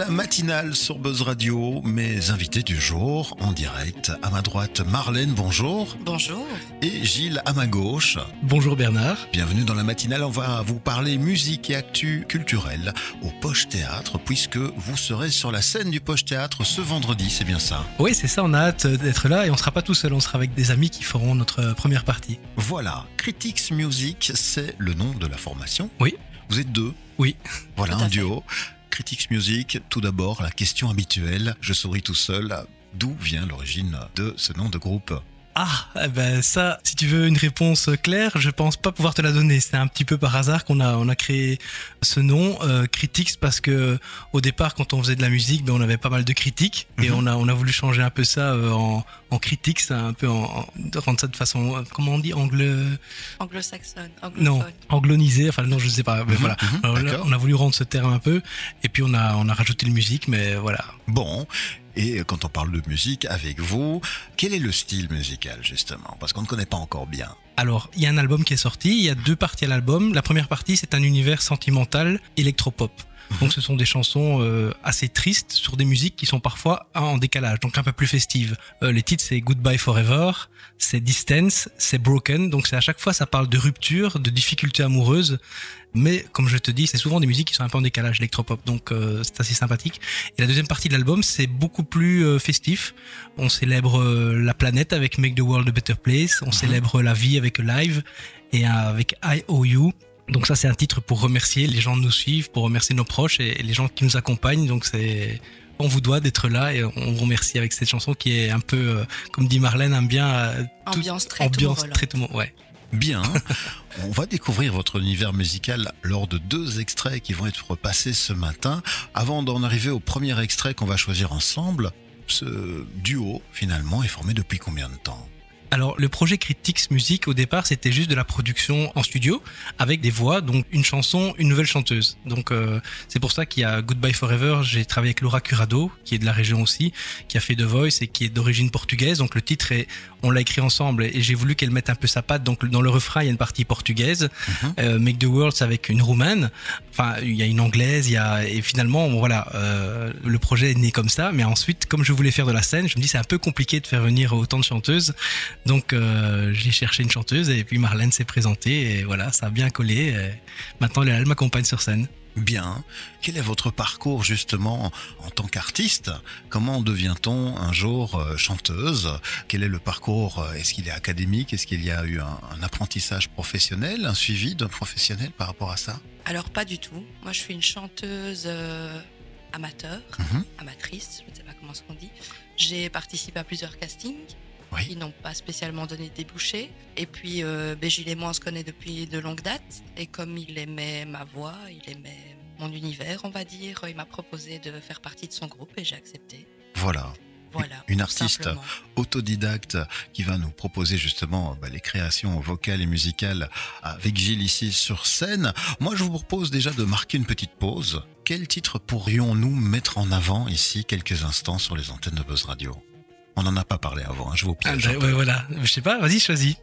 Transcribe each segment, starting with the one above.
la matinale sur Buzz Radio. Mes invités du jour en direct. À ma droite, Marlène, bonjour. Bonjour. Et Gilles à ma gauche. Bonjour Bernard. Bienvenue dans la matinale. On va vous parler musique et actu culturelle au Poche Théâtre, puisque vous serez sur la scène du Poche Théâtre ce vendredi, c'est bien ça Oui, c'est ça. On a hâte d'être là et on sera pas tout seul. On sera avec des amis qui feront notre première partie. Voilà. Critics Music, c'est le nom de la formation. Oui. Vous êtes deux. Oui. Voilà un fait. duo. Critics Music, tout d'abord, la question habituelle. Je souris tout seul. D'où vient l'origine de ce nom de groupe? Ah, eh ben ça, si tu veux une réponse claire, je pense pas pouvoir te la donner. C'est un petit peu par hasard qu'on a, on a créé ce nom, euh, Critics, parce que au départ, quand on faisait de la musique, ben, on avait pas mal de critiques et Mhm. on a, on a voulu changer un peu ça euh, en, en critiques, un peu en, rendre ça de façon, euh, comment on dit, angle, Anglo-saxonne, non, anglophone. anglonisé. Enfin, non, je sais pas. Mais Mhm, voilà. mhm, Alors là, d'accord. on a voulu rendre ce terme un peu, et puis on a, on a rajouté le musique, mais voilà. Bon, et quand on parle de musique avec vous, quel est le style musical justement? Parce qu'on ne connaît pas encore bien. Alors, il y a un album qui est sorti, il y a deux parties à l'album. La première partie, c'est un univers sentimental électropop. Donc, ce sont des chansons euh, assez tristes sur des musiques qui sont parfois en décalage, donc un peu plus festives. Euh, les titres, c'est Goodbye Forever, c'est Distance, c'est Broken. Donc, c'est à chaque fois, ça parle de rupture, de difficultés amoureuses. Mais comme je te dis, c'est souvent des musiques qui sont un peu en décalage électropop, donc euh, c'est assez sympathique. Et la deuxième partie de l'album, c'est beaucoup plus euh, festif. On célèbre euh, la planète avec Make the World a Better Place, on célèbre la vie avec Live et euh, avec I O You. Donc ça, c'est un titre pour remercier les gens qui nous suivent, pour remercier nos proches et, les gens qui nous accompagnent. Donc c'est on vous doit d'être là et on vous remercie avec cette chanson qui est un peu, euh, comme dit Marlène, aime bien euh, tout- Ambiance très ambiance très tout ouais. Bien, on va découvrir votre univers musical lors de deux extraits qui vont être passés ce matin. Avant d'en arriver au premier extrait qu'on va choisir ensemble, ce duo finalement est formé depuis combien de temps? Alors, le projet Critics Music, au départ, c'était juste de la production en studio, avec des voix, donc une chanson, une nouvelle chanteuse. Donc, euh, c'est pour ça qu'il y a Goodbye Forever, j'ai travaillé avec Laura Curado, qui est de la région aussi, qui a fait The Voice et qui est d'origine portugaise. Donc, le titre est, on l'a écrit ensemble et j'ai voulu qu'elle mette un peu sa patte. Donc, dans le refrain, il y a une partie portugaise. Mhm. Euh, Make the World, avec une roumaine. Enfin, il y a une anglaise, il y a, et finalement, bon, voilà, euh, le projet est né comme ça. Mais ensuite, comme je voulais faire de la scène, je me dis c'est un peu compliqué de faire venir autant de chanteuses. Donc euh, j'ai cherché une chanteuse et puis Marlène s'est présentée et voilà, ça a bien collé. Et maintenant elle, m'accompagne sur scène. Bien. Quel est votre parcours justement en tant qu'artiste? Comment devient-on un jour euh, chanteuse? Quel est le parcours euh, Est-ce qu'il est académique? Est-ce qu'il y a eu un, un apprentissage professionnel, un suivi d'un professionnel par rapport à ça? Alors pas du tout. Moi je suis une chanteuse euh, amateur, Mhm. amatrice, je ne sais pas comment on dit. J'ai participé à plusieurs castings Oui. qui n'ont pas spécialement donné de débouchés. Et puis euh, ben, Gilles et moi on se connaît depuis de longues dates. Et comme il aimait ma voix, il aimait mon univers, on va dire, il m'a proposé de faire partie de son groupe et j'ai accepté. Voilà. Voilà. Une artiste simplement. autodidacte qui va nous proposer justement bah, les créations vocales et musicales avec Gilles ici sur scène. Moi, je vous propose déjà de marquer une petite pause. Quel titre pourrions-nous mettre en avant ici quelques instants sur les antennes de Buzz Radio? On n'en a pas parlé avant, hein, je vous Ah, piège. un bah, ouais, voilà, je sais pas, vas-y choisis.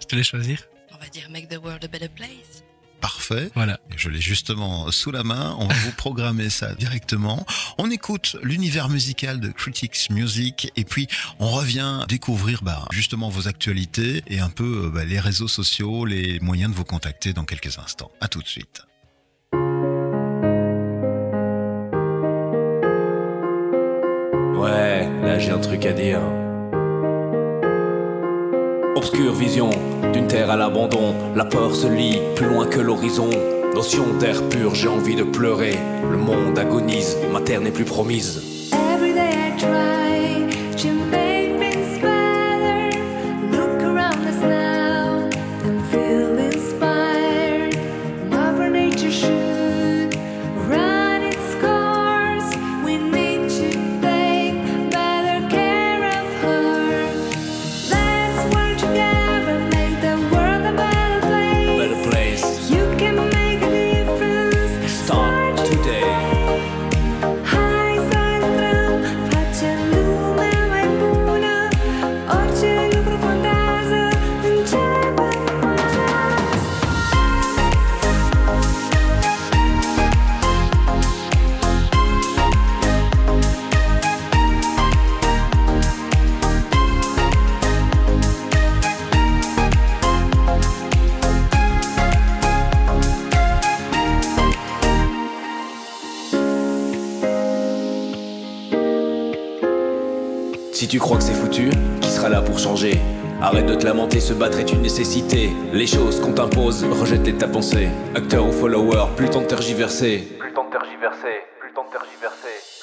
Je te laisse choisir. On va dire Make the World a Better Place. Parfait. Voilà. Je l'ai justement sous la main. On va vous programmer ça directement. On écoute l'univers musical de Critics Music et puis on revient découvrir bah, justement vos actualités et un peu bah, les réseaux sociaux, les moyens de vous contacter dans quelques instants. À tout de suite. J'ai un truc à dire. Obscure vision d'une terre à l'abandon, la peur se lit plus loin que l'horizon. Notion d'air pur, j'ai envie de pleurer. Le monde agonise, ma terre n'est plus promise. Pour changer Arrête de te lamenter, se battre est une nécessité. Les choses qu'on t'impose, rejette-les de ta pensée. Acteur ou follower, plus temps de tergiverser. Plus temps de tergiverser, plus temps de tergiverser,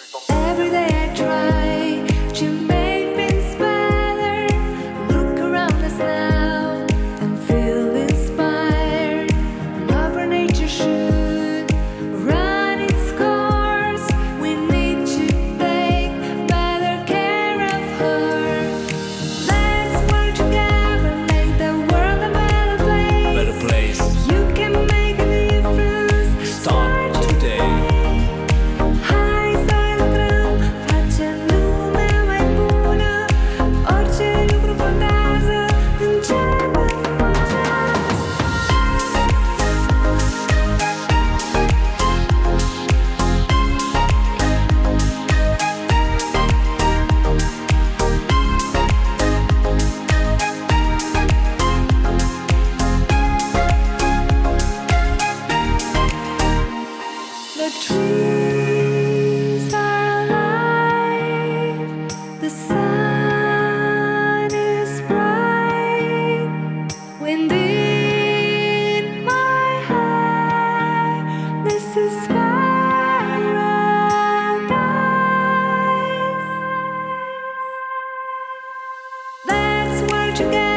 Together.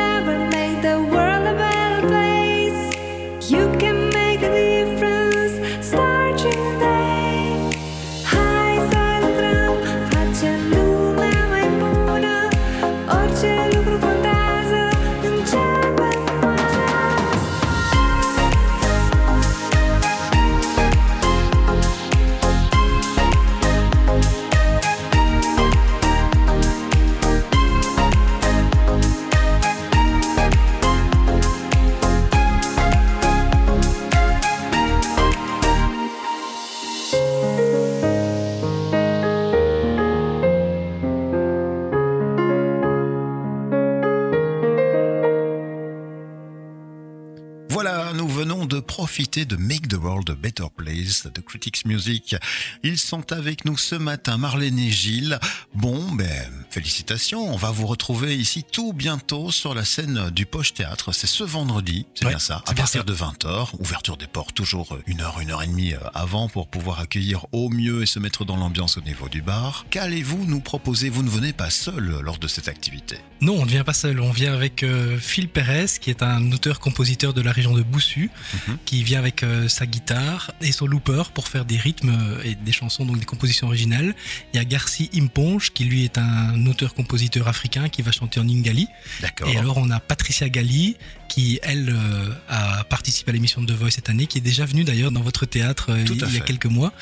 Profiter de Make the World a Better Place de Critics Music. Ils sont avec nous ce matin, Marlène et Gilles. Bon, ben, félicitations. On va vous retrouver ici tout bientôt sur la scène du Poche Théâtre. C'est ce vendredi, c'est Ouais, bien ça, à partir ça. de 20h. Ouverture des portes toujours une heure, une heure et demie euh, avant pour pouvoir accueillir au mieux et se mettre dans l'ambiance au niveau du bar. Qu'allez-vous nous proposer? Vous ne venez pas seul lors de cette activité. Non, on ne vient pas seul. On vient avec euh, Phil Perez, qui est un auteur-compositeur de la région de Boussu, Mhm. qui vient avec euh, sa guitare et son looper pour faire des rythmes euh, et des chansons, donc des compositions originales. Il y a Garci Imponge, qui lui est un auteur-compositeur africain qui va chanter en Ingali. D'accord. Et alors on a Patricia Galli, qui elle euh, a participé à l'émission de The Voice cette année, qui est déjà venue d'ailleurs dans votre théâtre euh, il y a quelques mois.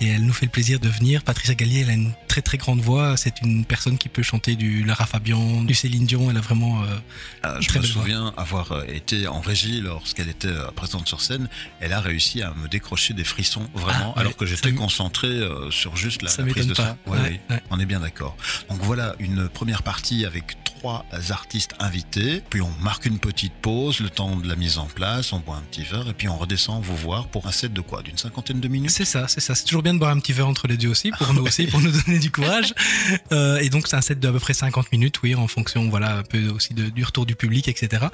Et elle nous fait le plaisir de venir. Patricia Galli, elle a une très très grande voix. C'est une personne qui peut chanter du Lara Fabian, du Céline Dion. Elle a vraiment. euh, Ah, je Très me voix. souviens avoir euh, été en régie lorsqu'elle était euh, présente sur scène. Elle a réussi à me décrocher des frissons, vraiment, Ah, alors ouais, que j'étais concentré euh, sur juste la, Ça la prise de son. pas. Ouais, Ouais, oui, ouais. on est bien d'accord. Donc voilà, une première partie avec trois artistes invités. Puis on marque une petite pause, le temps de la mise en place, on boit un petit verre et puis on redescend vous voir pour un set de quoi? D'une cinquantaine de minutes? C'est ça, c'est ça. C'est toujours bien de boire un petit verre entre les deux aussi, pour nous aussi, pour nous donner du courage. Euh, et donc c'est un set de à peu près 50 minutes, oui, en fonction, voilà, un peu aussi de, du retour du public, etc.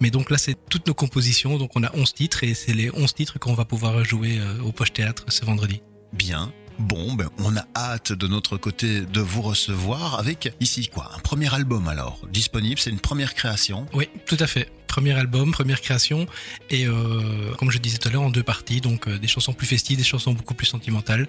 Mais donc là, c'est toutes nos compositions. Donc on a 11 titres et c'est les 11 titres qu'on va pouvoir jouer euh, au Poche Théâtre ce vendredi. Bien. Bon, ben, on a hâte de notre côté de vous recevoir avec ici quoi Un premier album alors disponible, c'est une première création. Oui, tout à fait. Premier album, première création, et euh, comme je disais tout à l'heure, en deux parties, donc euh, des chansons plus festives, des chansons beaucoup plus sentimentales.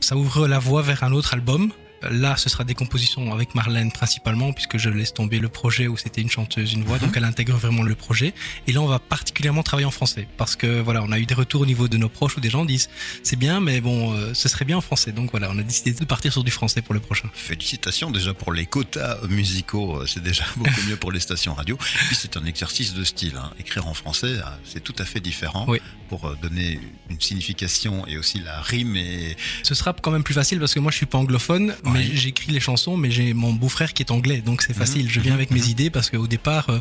Ça ouvre la voie vers un autre album. Là, ce sera des compositions avec Marlène principalement, puisque je laisse tomber le projet où c'était une chanteuse, une voix, donc elle intègre vraiment le projet. Et là, on va particulièrement travailler en français, parce que voilà, on a eu des retours au niveau de nos proches où des gens disent c'est bien, mais bon, euh, ce serait bien en français. Donc voilà, on a décidé de partir sur du français pour le prochain. Félicitations déjà pour les quotas musicaux, euh, c'est déjà beaucoup mieux pour les stations radio. Puis c'est un exercice de style. hein. Écrire en français, euh, c'est tout à fait différent Oui. pour donner une signification et aussi la rime. Et Ce sera quand même plus facile parce que moi je suis pas anglophone, mais j'écris les chansons, mais j'ai mon beau-frère qui est anglais, donc c'est facile. Je viens mhm, avec mes idées parce qu'au départ, euh,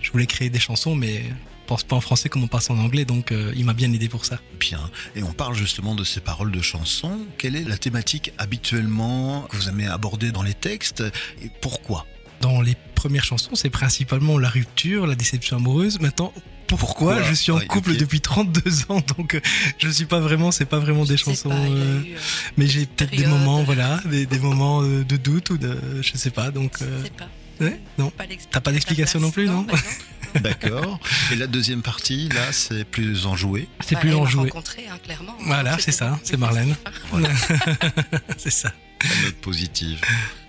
je voulais créer des chansons, mais pense pas en français comme on passe en anglais, donc euh, il m'a bien aidé pour ça. Bien. Et on parle justement de ces paroles de chansons. Quelle est la thématique habituellement que vous aimez aborder dans les textes et pourquoi? Dans les premières chansons, c'est principalement la rupture, la déception amoureuse. Maintenant, pourquoi, je suis en Ouais, couple ok. depuis 32 ans, donc euh, je suis pas vraiment, c'est pas vraiment des Je chansons. pas, euh, eu, euh, mais j'ai peut-être des moments, voilà, des, des moments euh, de doute ou de, je sais pas. Donc, je sais pas. ouais, non. T'as pas d'explication non plus, non bah D'accord. Et la deuxième partie, là, c'est plus enjoué. C'est Bah, plus enjoué. rencontré, hein, clairement. Voilà, c'est ça, c'est Marlène. c'est ça. La note positive.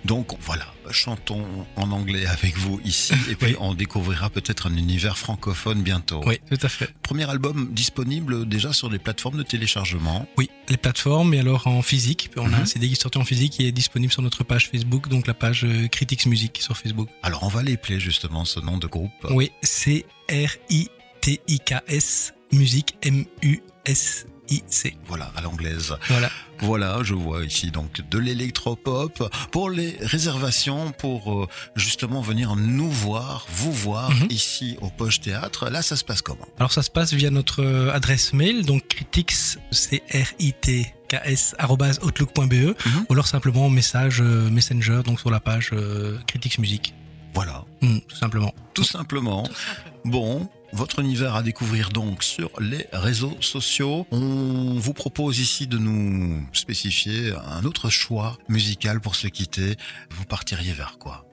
Donc voilà, chantons en anglais avec vous ici et puis Oui. on découvrira peut-être un univers francophone bientôt. Oui, tout à fait. Premier album disponible déjà sur les plateformes de téléchargement. Oui, les plateformes, et alors en physique. On a Mhm. un CD qui est sorti en physique qui est disponible sur notre page Facebook, donc la page euh, Critics Music sur Facebook. Alors on va player justement ce nom de groupe. Oui, c'est R-I-T-I-K-S, musique Voilà, à l'anglaise. Voilà. Voilà, je vois ici donc de l'électropop. Pour les réservations, pour euh, justement venir nous voir, vous voir Mhm. ici au Poche Théâtre, là ça se passe comment? Alors ça se passe via notre euh, adresse mail, donc critics, c'est R-I-T-K-S, arobase outlook.be, Mhm. ou alors simplement message euh, Messenger, donc sur la page euh, Critics Music. Voilà, tout simplement. tout simplement. Tout simplement. Bon, votre univers à découvrir donc sur les réseaux sociaux. On vous propose ici de nous spécifier un autre choix musical pour se quitter. Vous partiriez vers quoi?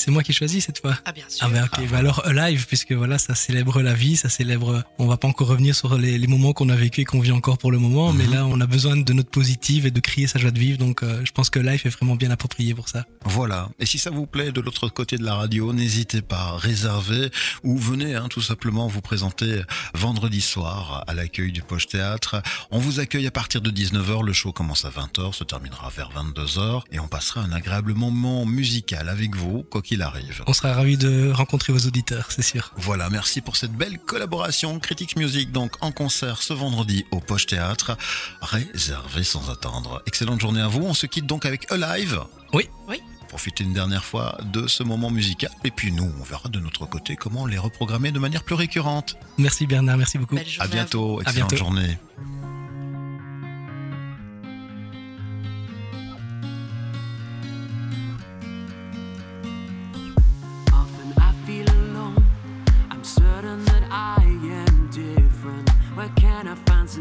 C'est moi qui choisis cette fois. Ah, bien sûr. Ah ben ok, bah alors live puisque voilà ça célèbre la vie, ça célèbre. On va pas encore revenir sur les, les moments qu'on a vécu et qu'on vit encore pour le moment, mais Mhm. là on a besoin de notre positive et de crier sa joie de vivre, donc euh, je pense que live est vraiment bien approprié pour ça. Voilà. Et si ça vous plaît de l'autre côté de la radio, n'hésitez pas, réservez ou venez hein, tout simplement vous présenter vendredi soir à l'accueil du Poche Théâtre. On vous accueille à partir de 19h, le show commence à 20h, se terminera vers 22h et on passera un agréable moment musical avec vous, quoi qu'il arrive. On sera ravis de rencontrer vos auditeurs, c'est sûr. Voilà, merci pour cette belle collaboration. Critics Music, donc en concert ce vendredi au Poche Théâtre. Réservé sans attendre. Excellente journée à vous. On se quitte donc avec Alive. Oui. Oui. Profitez une dernière fois de ce moment musical. Et puis nous, on verra de notre côté comment les reprogrammer de manière plus récurrente. Merci Bernard, merci beaucoup. À bientôt. À Excellente bientôt. journée.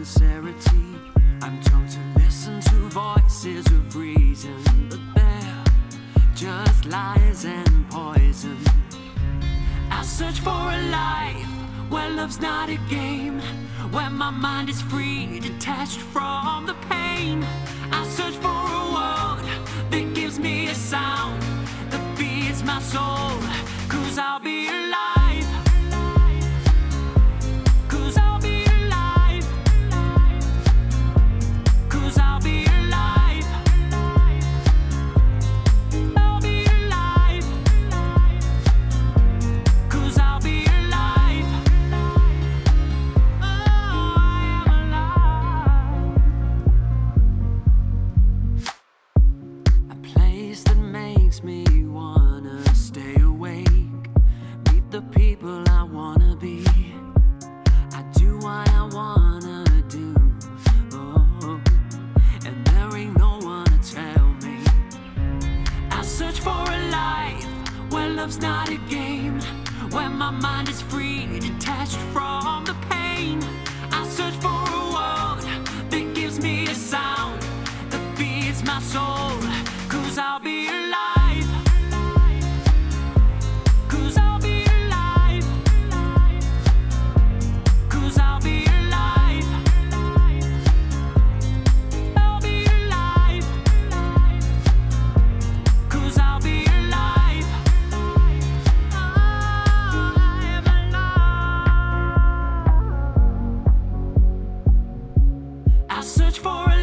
Sincerity? I'm told to listen to voices of reason, but they're just lies and poison. I search for a life where love's not a game, where my mind is free, detached from cause I'll be alive. Cause I'll be alive. Cause I'll be alive. I'll be alive. Cause I'll be alive. I search for a